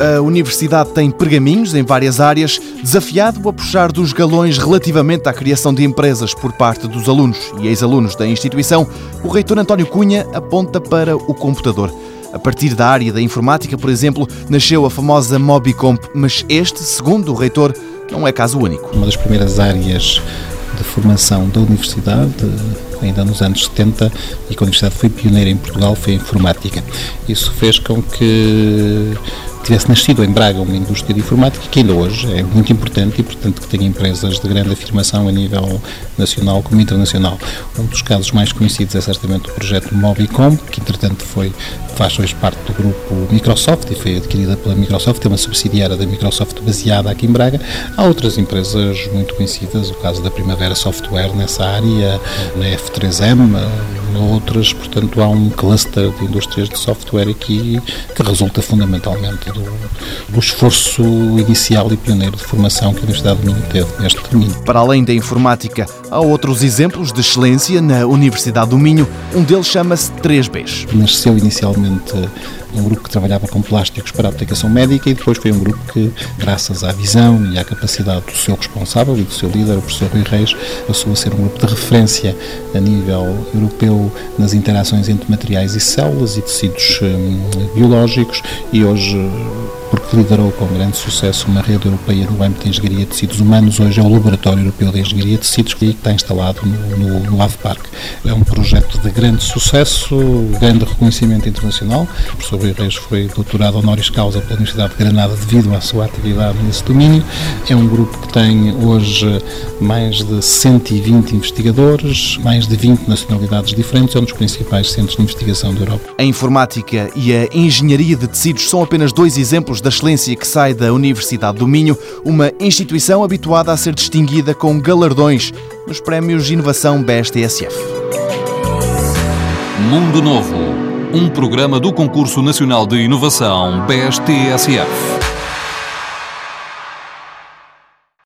a universidade tem pergaminhos em várias áreas, desafiado a puxar dos galões relativamente à criação de empresas por parte dos alunos e ex-alunos da instituição, o reitor António Cunha aponta para o computador. A partir da área da informática, por exemplo, nasceu a famosa Mobicomp, mas este, segundo o reitor, não é caso único. Uma das primeiras áreas de formação da universidade, ainda nos anos 70, e que a universidade foi pioneira em Portugal, foi a informática. Isso fez com que tivesse nascido em Braga uma indústria de informática que ainda hoje é muito importante e, portanto, que tem empresas de grande afirmação a nível nacional como internacional. Um dos casos mais conhecidos é certamente o projeto Mobicom, que, entretanto, foi, faz hoje parte do grupo Microsoft e foi adquirida pela Microsoft, é uma subsidiária da Microsoft baseada aqui em Braga. Há outras empresas muito conhecidas, o caso da Primavera Software nessa área, na F3M, outras, portanto, há um cluster de indústrias de software aqui que resulta fundamentalmente do, do esforço inicial e pioneiro de formação que a Universidade de Minho teve neste domínio. Para além da informática, há outros exemplos de excelência na Universidade do Minho. Um deles chama-se 3Bs. Nasceu inicialmente um grupo que trabalhava com plásticos para a aplicação médica e depois foi um grupo que, graças à visão e à capacidade do seu responsável e do seu líder, o professor Rui Reis, passou a ser um grupo de referência a nível europeu nas interações entre materiais e células e tecidos hum, biológicos e hoje porque liderou com grande sucesso uma rede europeia no âmbito de engenharia de tecidos humanos. Hoje é o Laboratório Europeu de Engenharia de Tecidos que está instalado no, no, no AVPARC. É um projeto de grande sucesso, grande reconhecimento internacional. O professor Rui Reis foi doutorado honoris causa pela Universidade de Granada devido à sua atividade nesse domínio. É um grupo que tem hoje mais de 120 investigadores, mais de 20 nacionalidades diferentes, é um dos principais centros de investigação da Europa. A informática e a engenharia de tecidos são apenas dois exemplos da excelência que sai da Universidade do Minho, uma instituição habituada a ser distinguida com galardões nos prémios inovação BSTSF. Mundo Novo, um programa do Concurso Nacional de Inovação BSTSF.